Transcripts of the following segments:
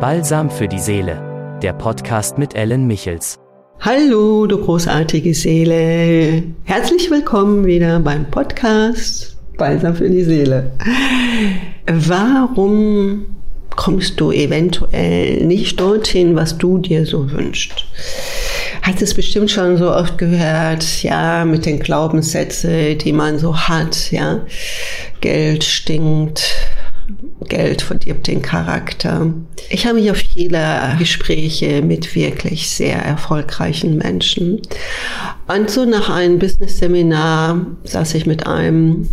Balsam für die Seele, der Podcast mit Ellen Michels. Hallo, du großartige Seele. Herzlich willkommen wieder beim Podcast Balsam für die Seele. Warum kommst du eventuell nicht dorthin, was du dir so wünschst? Hat es bestimmt schon so oft gehört, ja, mit den Glaubenssätzen, die man so hat, ja. Geld stinkt, Geld verdirbt den Charakter. Ich habe mich auf viele Gespräche mit wirklich sehr erfolgreichen Menschen. Und so nach einem Business-Seminar saß ich mit einem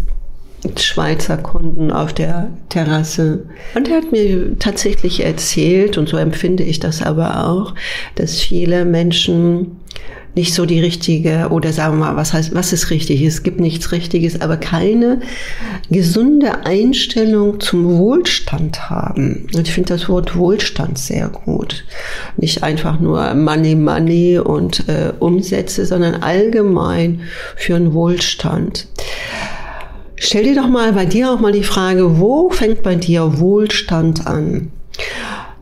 Schweizer Kunden auf der Terrasse. Und er hat mir tatsächlich erzählt, und so empfinde ich das aber auch, dass viele Menschen nicht so die richtige, oder sagen wir mal, was heißt, was ist richtig? Es gibt nichts Richtiges, aber keine gesunde Einstellung zum Wohlstand haben. Und ich finde das Wort Wohlstand sehr gut. Nicht einfach nur Money, Money und äh, Umsätze, sondern allgemein für einen Wohlstand. Stell dir doch mal bei dir auch mal die Frage, wo fängt bei dir Wohlstand an?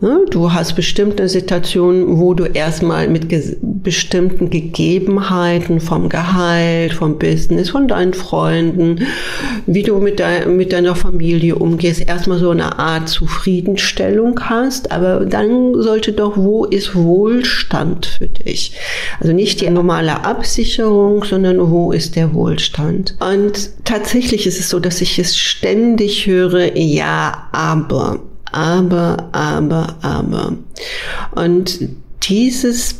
Ne? Du hast bestimmte Situationen, wo du erstmal mit bestimmten Gegebenheiten vom Gehalt, vom Business, von deinen Freunden, wie du mit, de mit deiner Familie umgehst, erstmal so eine Art Zufriedenstellung hast. Aber dann sollte doch, wo ist Wohlstand für dich? Also nicht die normale Absicherung, sondern wo ist der Wohlstand? Und tatsächlich ist es so, dass ich es ständig höre, ja, aber aber, aber, aber. Und dieses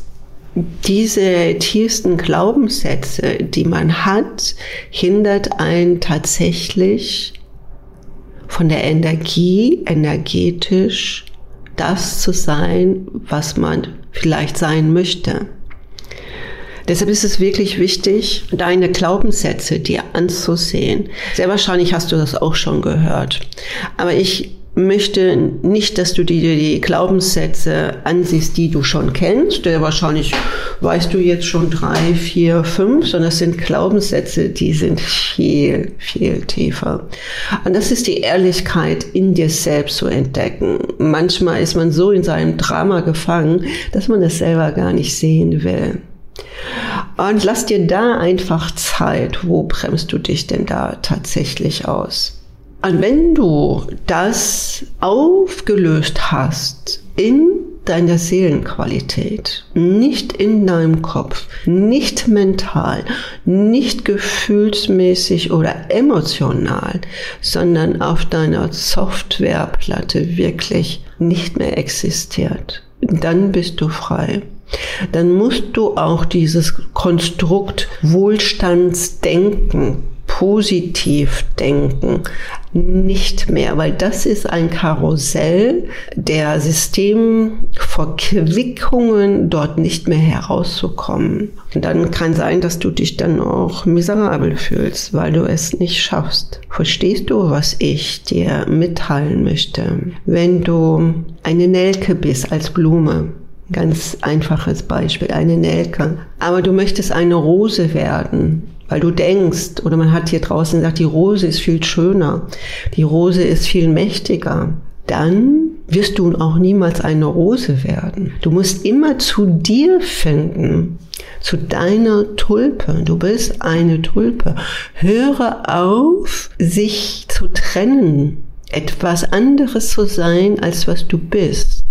diese tiefsten Glaubenssätze, die man hat, hindert einen tatsächlich von der Energie, energetisch das zu sein, was man vielleicht sein möchte. Deshalb ist es wirklich wichtig, deine Glaubenssätze dir anzusehen. Sehr wahrscheinlich hast du das auch schon gehört. Aber ich möchte nicht, dass du dir die Glaubenssätze ansiehst, die du schon kennst. Der wahrscheinlich weißt du jetzt schon drei, vier, fünf, sondern es sind Glaubenssätze, die sind viel, viel tiefer. Und das ist die Ehrlichkeit in dir selbst zu entdecken. Manchmal ist man so in seinem Drama gefangen, dass man es selber gar nicht sehen will. Und lass dir da einfach Zeit. Wo bremst du dich denn da tatsächlich aus? Und wenn du das aufgelöst hast in deiner Seelenqualität, nicht in deinem Kopf, nicht mental, nicht gefühlsmäßig oder emotional, sondern auf deiner Softwareplatte wirklich nicht mehr existiert, dann bist du frei. Dann musst du auch dieses Konstrukt Wohlstandsdenken positiv denken nicht mehr, weil das ist ein Karussell der Systemverquickungen, dort nicht mehr herauszukommen. Und dann kann sein, dass du dich dann auch miserabel fühlst, weil du es nicht schaffst. Verstehst du, was ich dir mitteilen möchte? Wenn du eine Nelke bist als Blume, Ganz einfaches Beispiel, eine Nelke. Aber du möchtest eine Rose werden, weil du denkst, oder man hat hier draußen gesagt, die Rose ist viel schöner, die Rose ist viel mächtiger. Dann wirst du auch niemals eine Rose werden. Du musst immer zu dir finden, zu deiner Tulpe. Du bist eine Tulpe. Höre auf, sich zu trennen, etwas anderes zu sein, als was du bist.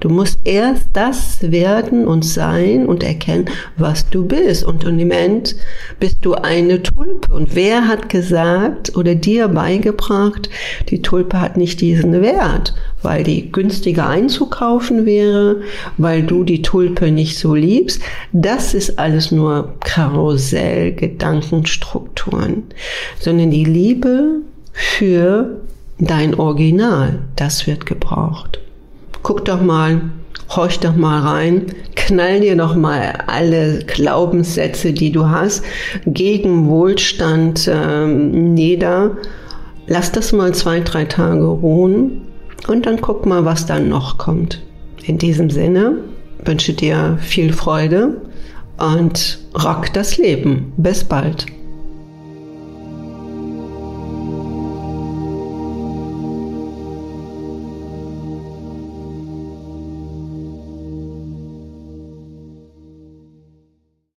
Du musst erst das werden und sein und erkennen, was du bist. Und im Moment bist du eine Tulpe. Und wer hat gesagt oder dir beigebracht, die Tulpe hat nicht diesen Wert, weil die günstiger einzukaufen wäre, weil du die Tulpe nicht so liebst. Das ist alles nur Karussell, Gedankenstrukturen, sondern die Liebe für dein Original, das wird gebraucht guck doch mal, horch doch mal rein, knall dir doch mal alle Glaubenssätze, die du hast, gegen Wohlstand ähm, nieder. Lass das mal zwei, drei Tage ruhen und dann guck mal, was dann noch kommt. In diesem Sinne wünsche dir viel Freude und rock das Leben. Bis bald.